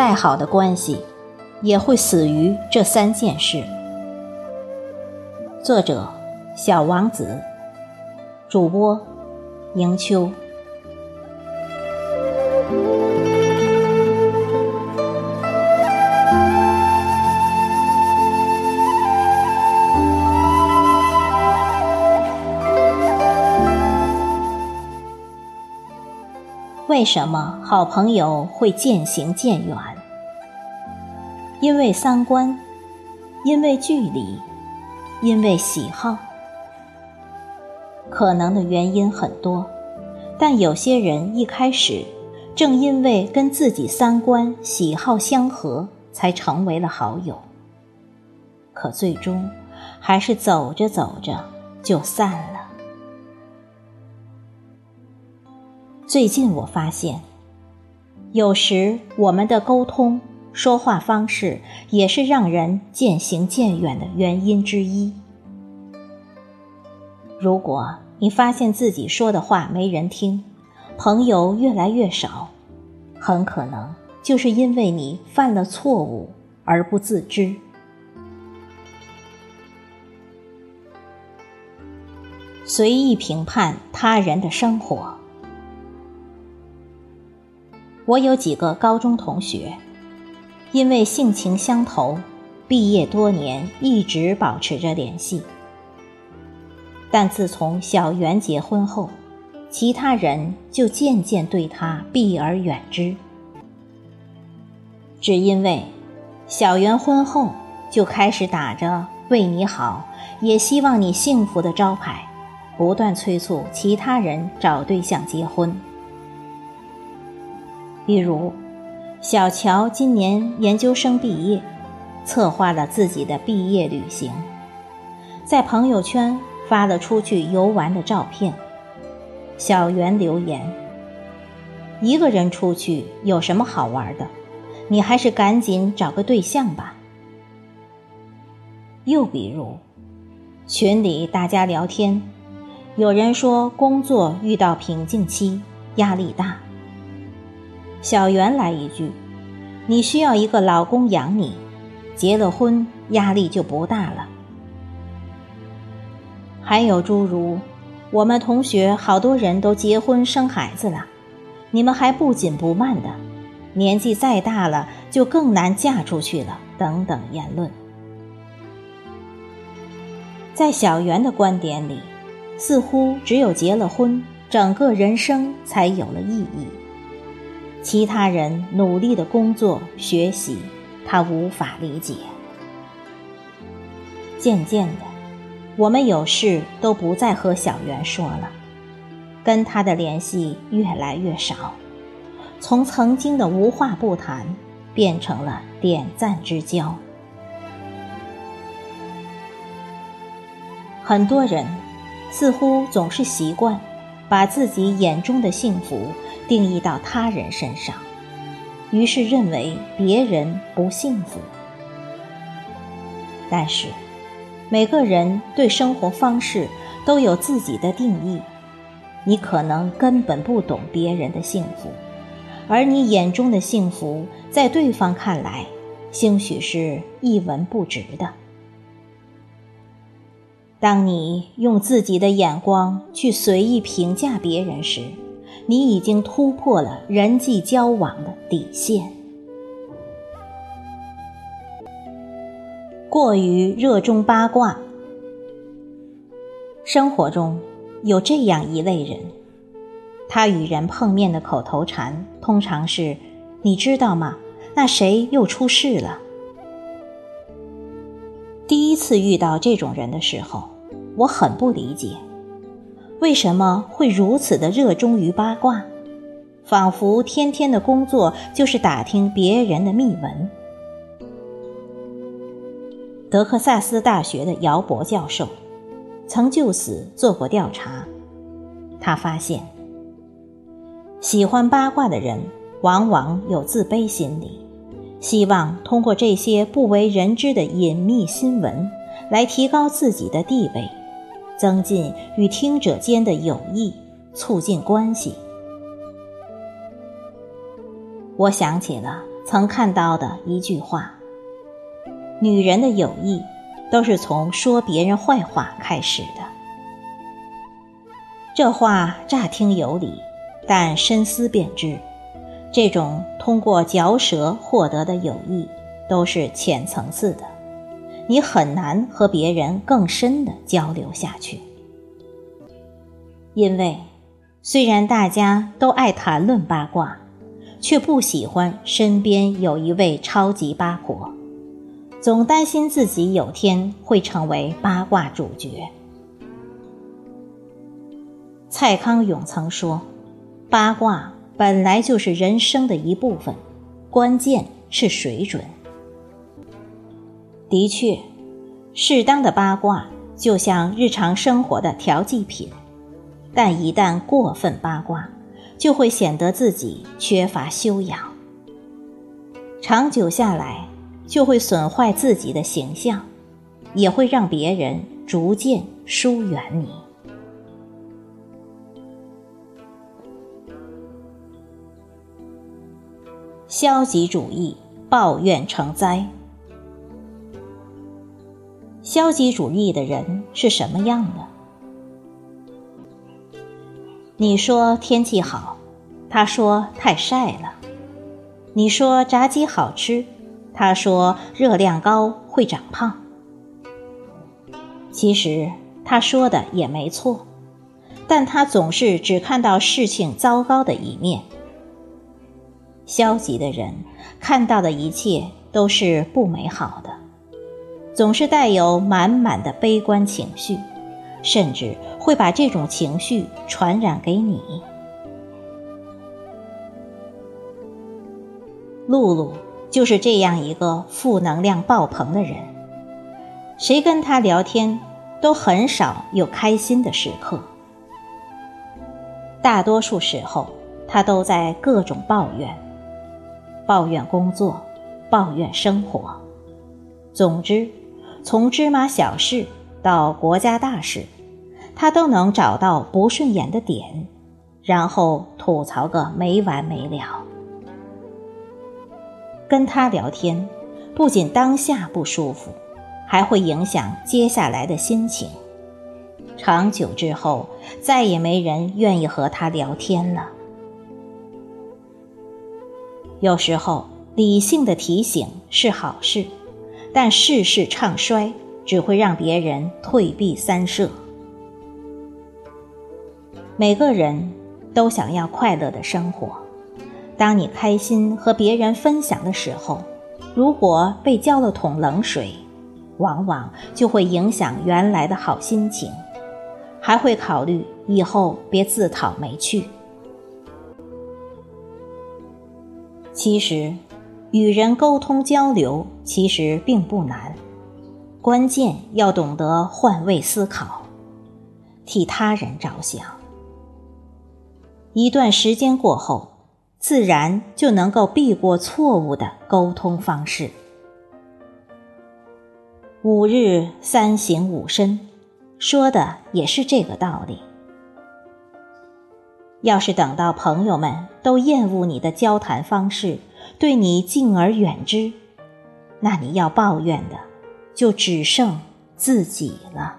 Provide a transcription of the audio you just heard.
再好的关系，也会死于这三件事。作者：小王子，主播：迎秋。为什么好朋友会渐行渐远？因为三观，因为距离，因为喜好。可能的原因很多，但有些人一开始正因为跟自己三观喜好相合，才成为了好友。可最终，还是走着走着就散了。最近我发现，有时我们的沟通、说话方式也是让人渐行渐远的原因之一。如果你发现自己说的话没人听，朋友越来越少，很可能就是因为你犯了错误而不自知。随意评判他人的生活。我有几个高中同学，因为性情相投，毕业多年一直保持着联系。但自从小袁结婚后，其他人就渐渐对他避而远之。只因为小袁婚后就开始打着为你好，也希望你幸福的招牌，不断催促其他人找对象结婚。比如，小乔今年研究生毕业，策划了自己的毕业旅行，在朋友圈发了出去游玩的照片。小袁留言：“一个人出去有什么好玩的？你还是赶紧找个对象吧。”又比如，群里大家聊天，有人说工作遇到瓶颈期，压力大。小袁来一句：“你需要一个老公养你，结了婚压力就不大了。”还有诸如：“我们同学好多人都结婚生孩子了，你们还不紧不慢的，年纪再大了就更难嫁出去了。”等等言论，在小袁的观点里，似乎只有结了婚，整个人生才有了意义。其他人努力的工作学习，他无法理解。渐渐的，我们有事都不再和小袁说了，跟他的联系越来越少，从曾经的无话不谈，变成了点赞之交。很多人似乎总是习惯把自己眼中的幸福。定义到他人身上，于是认为别人不幸福。但是，每个人对生活方式都有自己的定义，你可能根本不懂别人的幸福，而你眼中的幸福，在对方看来，兴许是一文不值的。当你用自己的眼光去随意评价别人时，你已经突破了人际交往的底线。过于热衷八卦。生活中有这样一类人，他与人碰面的口头禅通常是：“你知道吗？那谁又出事了？”第一次遇到这种人的时候，我很不理解。为什么会如此的热衷于八卦？仿佛天天的工作就是打听别人的秘闻。德克萨斯大学的姚博教授曾就此做过调查，他发现，喜欢八卦的人往往有自卑心理，希望通过这些不为人知的隐秘新闻来提高自己的地位。增进与听者间的友谊，促进关系。我想起了曾看到的一句话：“女人的友谊都是从说别人坏话开始的。”这话乍听有理，但深思便知，这种通过嚼舌获得的友谊都是浅层次的，你很难和别人更深的交流下去，因为。虽然大家都爱谈论八卦，却不喜欢身边有一位超级八婆，总担心自己有天会成为八卦主角。蔡康永曾说：“八卦本来就是人生的一部分，关键是水准。”的确，适当的八卦就像日常生活的调剂品。但一旦过分八卦，就会显得自己缺乏修养，长久下来就会损坏自己的形象，也会让别人逐渐疏远你。消极主义，抱怨成灾。消极主义的人是什么样的？你说天气好，他说太晒了；你说炸鸡好吃，他说热量高会长胖。其实他说的也没错，但他总是只看到事情糟糕的一面。消极的人看到的一切都是不美好的，总是带有满满的悲观情绪。甚至会把这种情绪传染给你。露露就是这样一个负能量爆棚的人，谁跟他聊天都很少有开心的时刻，大多数时候他都在各种抱怨，抱怨工作，抱怨生活，总之，从芝麻小事。到国家大事，他都能找到不顺眼的点，然后吐槽个没完没了。跟他聊天，不仅当下不舒服，还会影响接下来的心情。长久之后，再也没人愿意和他聊天了。有时候，理性的提醒是好事，但事事唱衰。只会让别人退避三舍。每个人都想要快乐的生活，当你开心和别人分享的时候，如果被浇了桶冷水，往往就会影响原来的好心情，还会考虑以后别自讨没趣。其实，与人沟通交流其实并不难。关键要懂得换位思考，替他人着想。一段时间过后，自然就能够避过错误的沟通方式。五日三省吾身，说的也是这个道理。要是等到朋友们都厌恶你的交谈方式，对你敬而远之，那你要抱怨的。就只剩自己了。